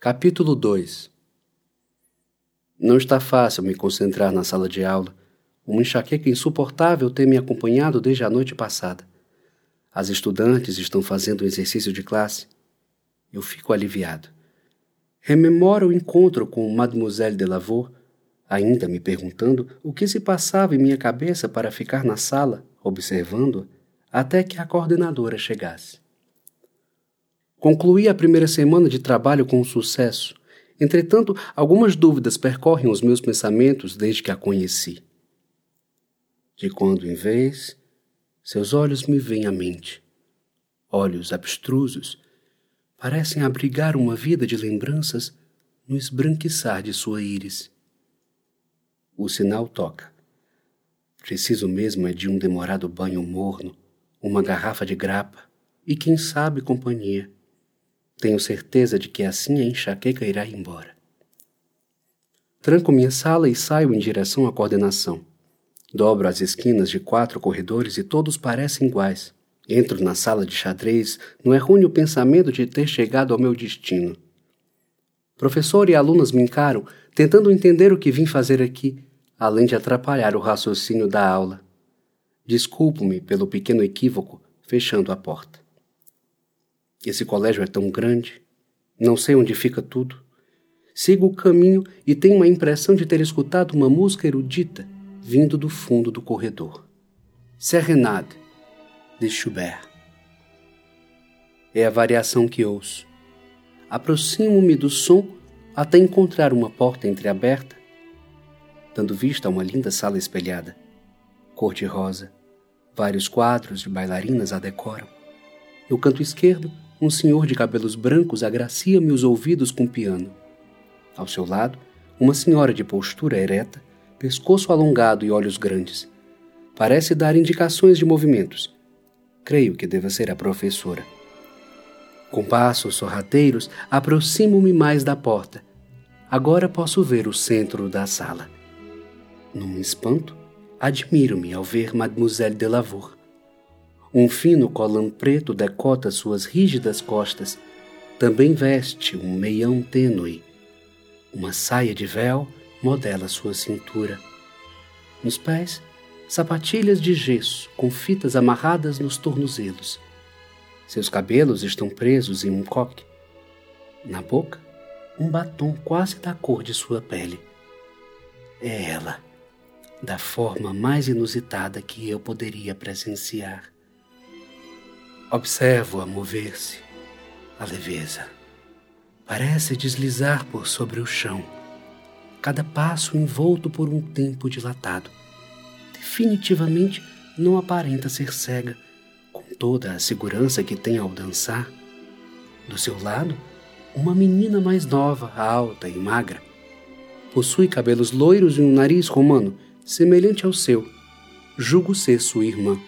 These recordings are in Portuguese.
Capítulo 2 Não está fácil me concentrar na sala de aula. Uma enxaqueca insuportável tem me acompanhado desde a noite passada. As estudantes estão fazendo o exercício de classe. Eu fico aliviado. Rememoro o encontro com Mademoiselle Delavaux, ainda me perguntando o que se passava em minha cabeça para ficar na sala, observando-a, até que a coordenadora chegasse. Concluí a primeira semana de trabalho com sucesso. Entretanto, algumas dúvidas percorrem os meus pensamentos desde que a conheci. De quando em vez, seus olhos me vêm à mente. Olhos abstrusos, parecem abrigar uma vida de lembranças no esbranquiçar de sua íris. O sinal toca. Preciso mesmo é de um demorado banho morno, uma garrafa de grapa e, quem sabe, companhia. Tenho certeza de que assim a enxaqueca irá embora. Tranco minha sala e saio em direção à coordenação. Dobro as esquinas de quatro corredores e todos parecem iguais. Entro na sala de xadrez no errôneo pensamento de ter chegado ao meu destino. Professor e alunas me encaram, tentando entender o que vim fazer aqui, além de atrapalhar o raciocínio da aula. Desculpo-me pelo pequeno equívoco, fechando a porta. Esse colégio é tão grande, não sei onde fica tudo. Sigo o caminho e tenho uma impressão de ter escutado uma música erudita vindo do fundo do corredor. Serenade, de Schubert. É a variação que ouço. Aproximo-me do som até encontrar uma porta entreaberta, dando vista a uma linda sala espelhada, cor-de-rosa. Vários quadros de bailarinas a decoram. No canto esquerdo, um senhor de cabelos brancos agracia-me os ouvidos com piano. Ao seu lado, uma senhora de postura ereta, pescoço alongado e olhos grandes. Parece dar indicações de movimentos. Creio que deva ser a professora. Com passos sorrateiros, aproximo-me mais da porta. Agora posso ver o centro da sala. Num espanto, admiro-me ao ver Mademoiselle Delavaux. Um fino colã preto decota suas rígidas costas. Também veste um meião tênue. Uma saia de véu modela sua cintura. Nos pés, sapatilhas de gesso com fitas amarradas nos tornozelos. Seus cabelos estão presos em um coque. Na boca, um batom quase da cor de sua pele. É ela, da forma mais inusitada que eu poderia presenciar. Observo-a mover-se, a leveza. Parece deslizar por sobre o chão, cada passo envolto por um tempo dilatado. Definitivamente não aparenta ser cega, com toda a segurança que tem ao dançar. Do seu lado, uma menina mais nova, alta e magra. Possui cabelos loiros e um nariz romano, semelhante ao seu. Julgo ser sua irmã.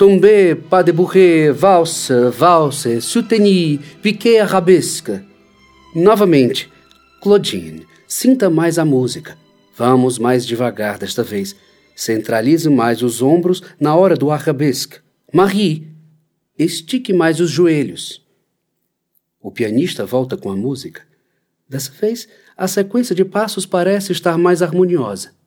Tombé, pas de bourrée, valse, valse, souteni, piquet arabesque. Novamente, Claudine, sinta mais a música. Vamos mais devagar desta vez. Centralize mais os ombros na hora do arabesque. Marie, estique mais os joelhos. O pianista volta com a música. Dessa vez, a sequência de passos parece estar mais harmoniosa.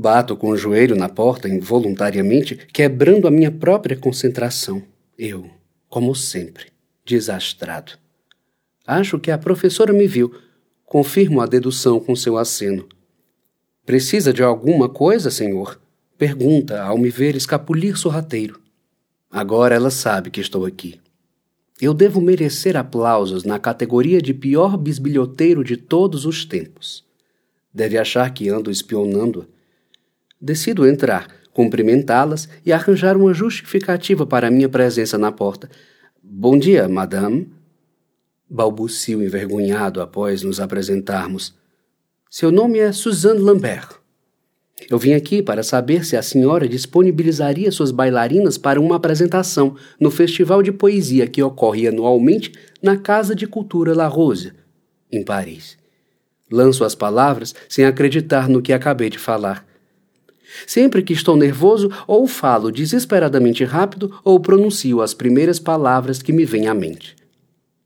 Bato com o joelho na porta involuntariamente, quebrando a minha própria concentração. Eu, como sempre, desastrado. Acho que a professora me viu. Confirmo a dedução com seu aceno. Precisa de alguma coisa, senhor? Pergunta ao me ver escapulir sorrateiro. Agora ela sabe que estou aqui. Eu devo merecer aplausos na categoria de pior bisbilhoteiro de todos os tempos. Deve achar que ando espionando-a Decido entrar, cumprimentá-las e arranjar uma justificativa para a minha presença na porta. Bom dia, madame. Balbucio envergonhado após nos apresentarmos. Seu nome é Suzanne Lambert. Eu vim aqui para saber se a senhora disponibilizaria suas bailarinas para uma apresentação no festival de poesia que ocorre anualmente na Casa de Cultura La Rose, em Paris. Lanço as palavras sem acreditar no que acabei de falar. Sempre que estou nervoso, ou falo desesperadamente rápido ou pronuncio as primeiras palavras que me vêm à mente.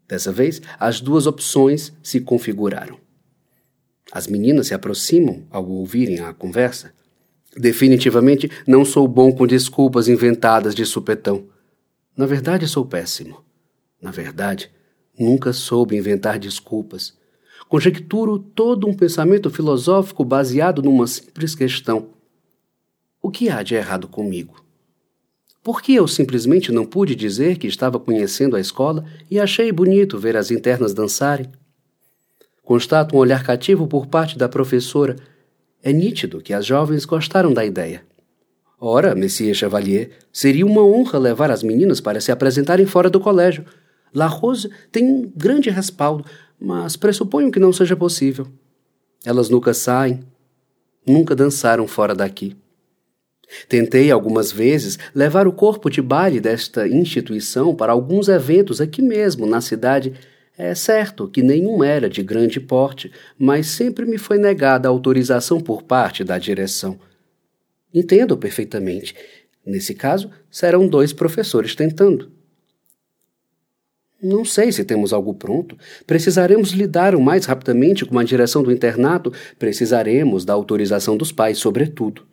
Dessa vez, as duas opções se configuraram. As meninas se aproximam ao ouvirem a conversa. Definitivamente não sou bom com desculpas inventadas de supetão. Na verdade, sou péssimo. Na verdade, nunca soube inventar desculpas. Conjecturo todo um pensamento filosófico baseado numa simples questão: O que há de errado comigo? Por que eu simplesmente não pude dizer que estava conhecendo a escola e achei bonito ver as internas dançarem? Constato um olhar cativo por parte da professora. É nítido que as jovens gostaram da ideia. Ora, Monsieur Chevalier, seria uma honra levar as meninas para se apresentarem fora do colégio. La Rose tem grande respaldo, mas pressuponho que não seja possível. Elas nunca saem, nunca dançaram fora daqui. Tentei algumas vezes levar o corpo de baile desta instituição para alguns eventos aqui mesmo, na cidade. É certo que nenhum era de grande porte, mas sempre me foi negada a autorização por parte da direção. Entendo perfeitamente. Nesse caso, serão dois professores tentando. Não sei se temos algo pronto. Precisaremos lidar o mais rapidamente com a direção do internato, precisaremos da autorização dos pais, sobretudo.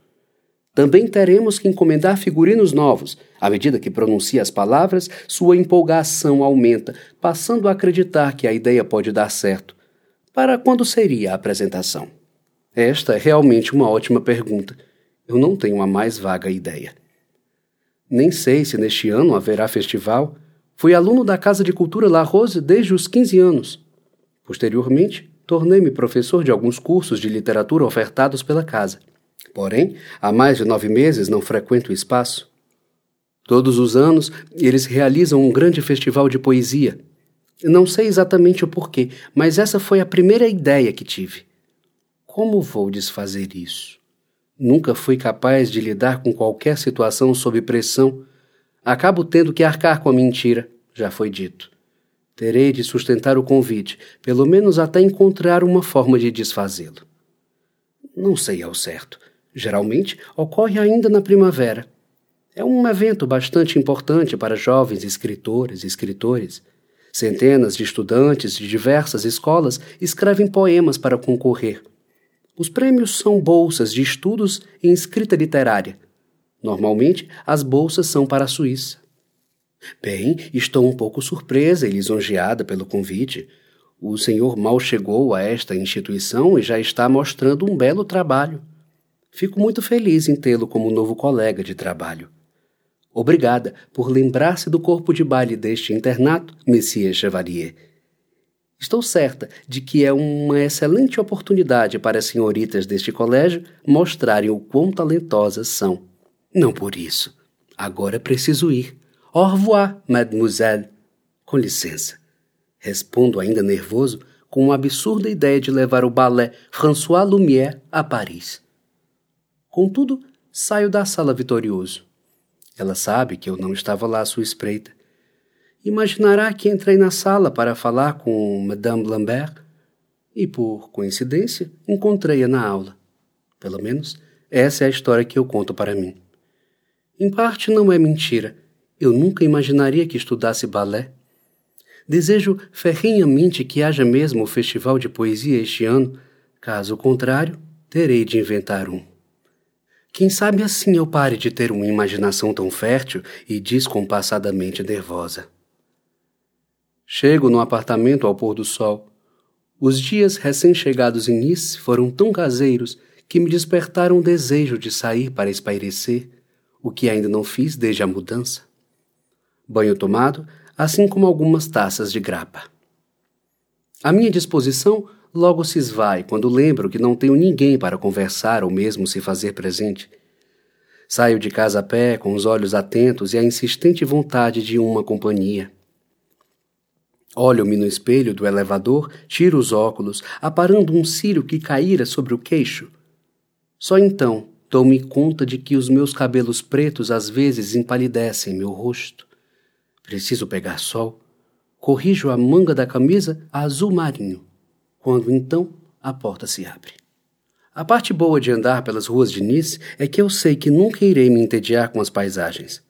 Também teremos que encomendar figurinos novos. À medida que pronuncia as palavras, sua empolgação aumenta, passando a acreditar que a ideia pode dar certo. Para quando seria a apresentação? Esta é realmente uma ótima pergunta. Eu não tenho a mais vaga ideia. Nem sei se neste ano haverá festival. Fui aluno da Casa de Cultura La Rose desde os 15 anos. Posteriormente, tornei-me professor de alguns cursos de literatura ofertados pela casa. Porém, há mais de nove meses não frequento o espaço. Todos os anos, eles realizam um grande festival de poesia. Não sei exatamente o porquê, mas essa foi a primeira ideia que tive. Como vou desfazer isso? Nunca fui capaz de lidar com qualquer situação sob pressão. Acabo tendo que arcar com a mentira, já foi dito. Terei de sustentar o convite, pelo menos até encontrar uma forma de desfazê-lo. Não sei ao certo. Geralmente ocorre ainda na primavera. É um evento bastante importante para jovens escritores e escritores. Centenas de estudantes de diversas escolas escrevem poemas para concorrer. Os prêmios são bolsas de estudos em escrita literária. Normalmente, as bolsas são para a Suíça. Bem, estou um pouco surpresa e lisonjeada pelo convite. O senhor mal chegou a esta instituição e já está mostrando um belo trabalho. Fico muito feliz em tê-lo como novo colega de trabalho. Obrigada por lembrar-se do corpo de baile deste internato, Monsieur Chevalier. Estou certa de que é uma excelente oportunidade para as senhoritas deste colégio mostrarem o quão talentosas são. Não por isso. Agora preciso ir. Au revoir, mademoiselle. Com licença. Respondo ainda nervoso com uma absurda ideia de levar o balé François Lumière a Paris. Contudo, saio da sala vitorioso. Ela sabe que eu não estava lá à sua espreita. Imaginará que entrei na sala para falar com Madame Lambert e, por coincidência, encontrei-a na aula. Pelo menos, essa é a história que eu conto para mim. Em parte, não é mentira. Eu nunca imaginaria que estudasse balé. Desejo ferrenhamente que haja mesmo o festival de poesia este ano. Caso contrário, terei de inventar um. Quem sabe assim eu pare de ter uma imaginação tão fértil e descompassadamente nervosa. Chego no apartamento ao pôr do sol. Os dias recém-chegados em Nice foram tão caseiros que me despertaram o desejo de sair para espairecer, o que ainda não fiz desde a mudança. Banho tomado, assim como algumas taças de grapa. À minha disposição logo se esvai quando lembro que não tenho ninguém para conversar ou mesmo se fazer presente. Saio de casa a pé, com os olhos atentos e a insistente vontade de uma companhia. Olho-me no espelho do elevador, tiro os óculos, aparando um cílio que caíra sobre o queixo. Só então dou-me conta de que os meus cabelos pretos às vezes empalidecem meu rosto. Preciso pegar sol. Corrijo a manga da camisa a azul marinho quando então a porta se abre. A parte boa de andar pelas ruas de Nice é que eu sei que nunca irei me entediar com as paisagens.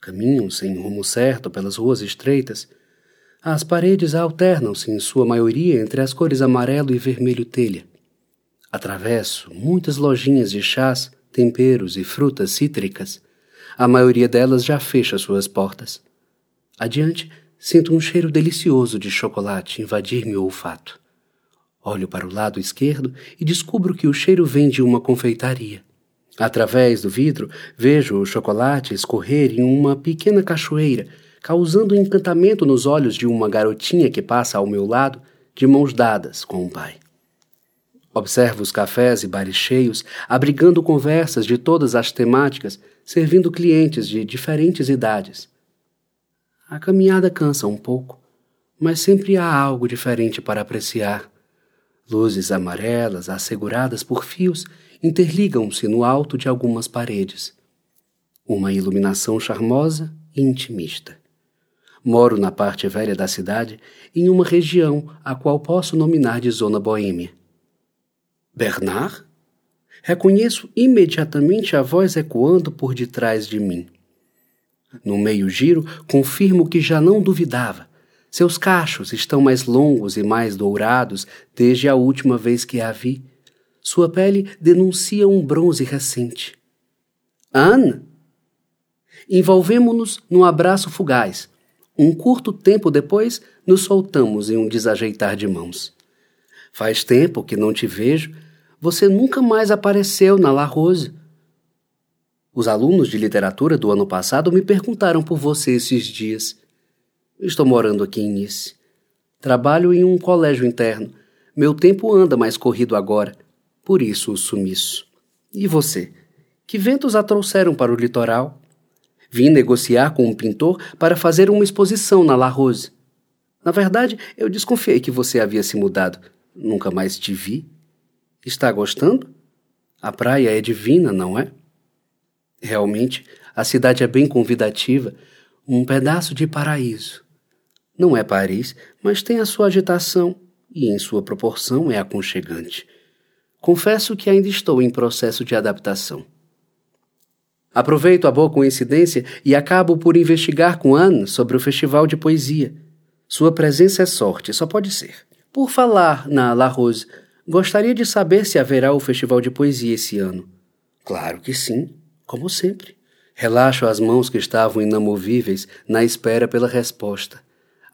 Caminho sem rumo certo pelas ruas estreitas. As paredes alternam-se em sua maioria entre as cores amarelo e vermelho telha. Atravesso muitas lojinhas de chás, temperos e frutas cítricas. A maioria delas já fecha suas portas. Adiante, sinto um cheiro delicioso de chocolate invadir meu olfato. Olho para o lado esquerdo e descubro que o cheiro vem de uma confeitaria. Através do vidro, vejo o chocolate escorrer em uma pequena cachoeira, causando encantamento nos olhos de uma garotinha que passa ao meu lado, de mãos dadas com o pai. Observo os cafés e bares cheios, abrigando conversas de todas as temáticas, servindo clientes de diferentes idades. A caminhada cansa um pouco, mas sempre há algo diferente para apreciar. Luzes amarelas, asseguradas por fios, interligam-se no alto de algumas paredes. Uma iluminação charmosa e intimista. Moro na parte velha da cidade, em uma região a qual posso nominar de zona boêmia. Bernard? Reconheço imediatamente a voz ecoando por detrás de mim. No meio giro, confirmo que já não duvidava. Seus cachos estão mais longos e mais dourados desde a última vez que a vi. Sua pele denuncia um bronze recente. Anne? Envolvemo-nos num abraço fugaz. Um curto tempo depois, nos soltamos em um desajeitar de mãos. Faz tempo que não te vejo. Você nunca mais apareceu na La Rose. Os alunos de literatura do ano passado me perguntaram por você esses dias. Estou morando aqui em Nice. Trabalho em um colégio interno. Meu tempo anda mais corrido agora, por isso o sumiço. E você? Que ventos a trouxeram para o litoral? Vim negociar com um pintor para fazer uma exposição na La Rose. Na verdade, eu desconfiei que você havia se mudado. Nunca mais te vi. Está gostando? A praia é divina, não é? Realmente, a cidade é bem convidativa, um pedaço de paraíso. Não é Paris, mas tem a sua agitação e, em sua proporção, é aconchegante. Confesso que ainda estou em processo de adaptação. Aproveito a boa coincidência e acabo por investigar com Anne sobre o festival de poesia. Sua presença é sorte, só pode ser. Por falar na La Rose, gostaria de saber se haverá o festival de poesia esse ano. Claro que sim, como sempre. Relaxo as mãos que estavam inamovíveis na espera pela resposta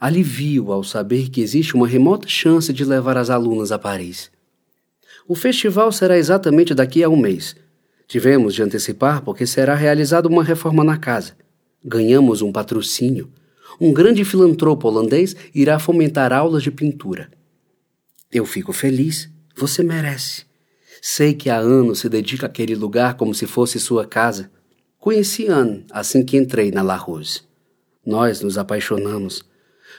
alivio ao saber que existe uma remota chance de levar as alunas a Paris. O festival será exatamente daqui a um mês. Tivemos de antecipar porque será realizada uma reforma na casa. Ganhamos um patrocínio. Um grande filantropo holandês irá fomentar aulas de pintura. Eu fico feliz. Você merece. Sei que há anos se dedica àquele lugar como se fosse sua casa. Conheci Anne assim que entrei na La Rose. Nós nos apaixonamos.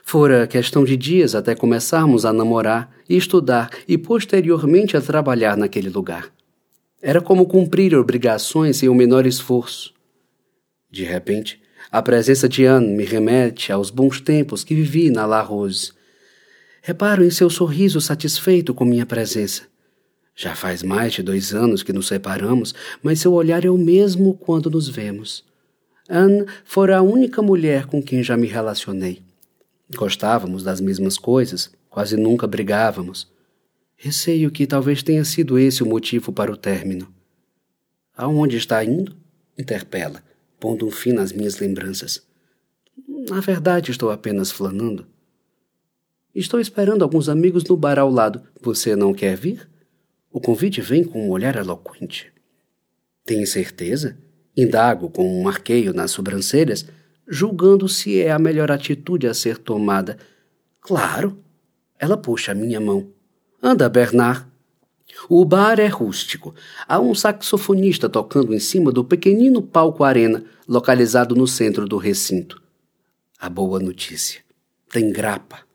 Fora questão de dias até começarmos a namorar e estudar e posteriormente a trabalhar naquele lugar. Era como cumprir obrigações sem o menor esforço. De repente, a presença de Anne me remete aos bons tempos que vivi na La Rose. Reparo em seu sorriso satisfeito com minha presença. Já faz mais de dois anos que nos separamos, mas seu olhar é o mesmo quando nos vemos. Anne fora a única mulher com quem já me relacionei. Gostávamos das mesmas coisas, quase nunca brigávamos. Receio que talvez tenha sido esse o motivo para o término. Aonde está indo? Interpela, pondo um fim nas minhas lembranças. Na verdade, estou apenas flanando. Estou esperando alguns amigos no bar ao lado. Você não quer vir? O convite vem com um olhar eloquente. Tem certeza? Indago com um arqueio nas sobrancelhas julgando se é a melhor atitude a ser tomada. Claro. Ela puxa a minha mão. Anda, Bernard. O bar é rústico. Há um saxofonista tocando em cima do pequenino palco arena, localizado no centro do recinto. A boa notícia. Tem grapa.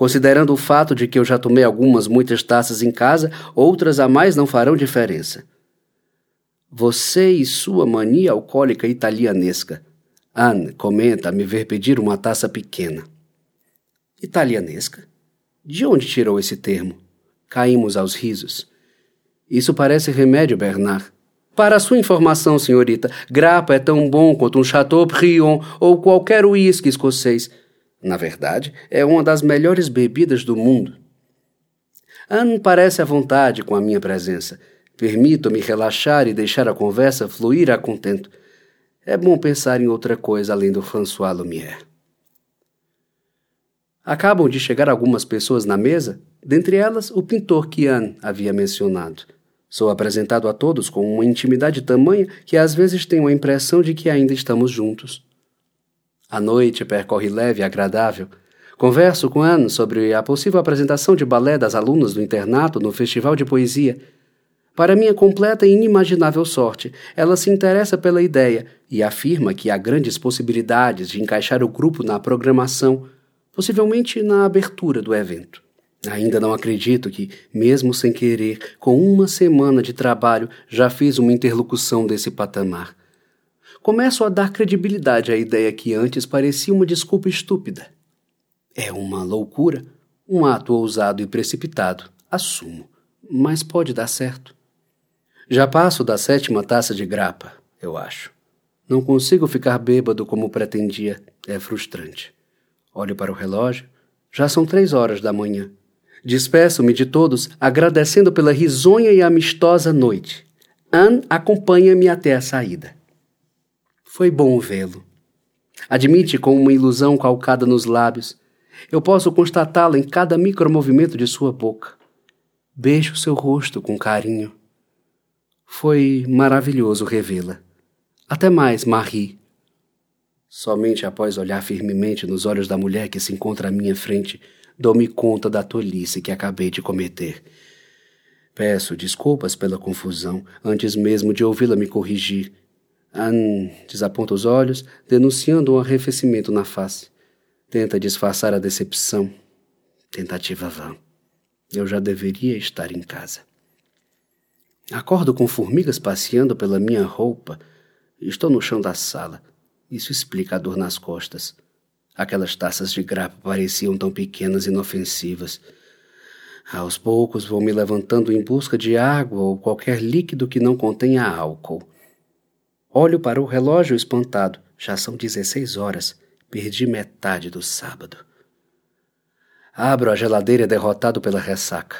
Considerando o fato de que eu já tomei algumas muitas taças em casa, outras a mais não farão diferença. Você e sua mania alcoólica italianesca. Anne comenta a me ver pedir uma taça pequena. Italianesca? De onde tirou esse termo? Caímos aos risos. Isso parece remédio, Bernard. Para sua informação, senhorita, grapa é tão bom quanto um Chateaubriand ou qualquer uísque escocês. Na verdade, é uma das melhores bebidas do mundo. Anne parece à vontade com a minha presença. Permito-me relaxar e deixar a conversa fluir a contento. É bom pensar em outra coisa além do François Lumière. Acabam de chegar algumas pessoas na mesa, dentre elas o pintor que Anne havia mencionado. Sou apresentado a todos com uma intimidade tamanha que às vezes tenho a impressão de que ainda estamos juntos. A noite percorre leve e agradável. Converso com Anne sobre a possível apresentação de balé das alunas do internato no Festival de Poesia. Para minha completa e inimaginável sorte, ela se interessa pela ideia e afirma que há grandes possibilidades de encaixar o grupo na programação, possivelmente na abertura do evento. Ainda não acredito que, mesmo sem querer, com uma semana de trabalho, já fiz uma interlocução desse patamar começo a dar credibilidade à ideia que antes parecia uma desculpa estúpida. É uma loucura, um ato ousado e precipitado, assumo, mas pode dar certo. Já passo da sétima taça de grapa, eu acho. Não consigo ficar bêbado como pretendia, é frustrante. Olho para o relógio, já são três horas da manhã. Despeço-me de todos, agradecendo pela risonha e amistosa noite. Anne acompanha-me até a saída. Foi bom vê-lo. Admite com uma ilusão calcada nos lábios. Eu posso constatá-la em cada micromovimento de sua boca. Beijo seu rosto com carinho. Foi maravilhoso revê-la. Até mais, Marie. Somente após olhar firmemente nos olhos da mulher que se encontra à minha frente, dou-me conta da tolice que acabei de cometer. Peço desculpas pela confusão, antes mesmo de ouvi-la me corrigir, Anne desaponta os olhos, denunciando um arrefecimento na face. Tenta disfarçar a decepção. Tentativa vã. Eu já deveria estar em casa. Acordo com formigas passeando pela minha roupa. Estou no chão da sala. Isso explica a dor nas costas. Aquelas taças de grapa pareciam tão pequenas e inofensivas. Aos poucos vou me levantando em busca de água ou qualquer líquido que não contenha álcool. Olho para o relógio espantado. Já são 16 horas. Perdi metade do sábado. Abro a geladeira derrotado pela ressaca.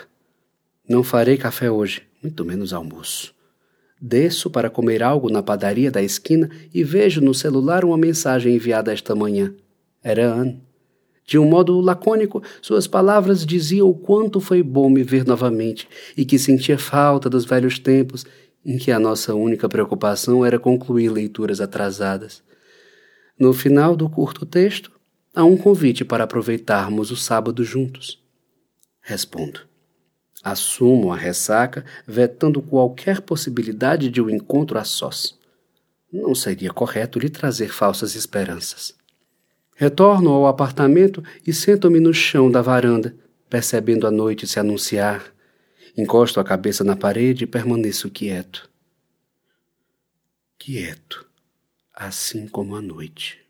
Não farei café hoje, muito menos almoço. Desço para comer algo na padaria da esquina e vejo no celular uma mensagem enviada esta manhã. Era Anne. De um modo lacônico, suas palavras diziam o quanto foi bom me ver novamente e que sentia falta dos velhos tempos em que a nossa única preocupação era concluir leituras atrasadas. No final do curto texto, há um convite para aproveitarmos o sábado juntos. Respondo. Assumo a ressaca, vetando qualquer possibilidade de um encontro a sós. Não seria correto lhe trazer falsas esperanças. Retorno ao apartamento e sento-me no chão da varanda, percebendo a noite se anunciar Encosto a cabeça na parede e permaneço quieto. Quieto, assim como a noite.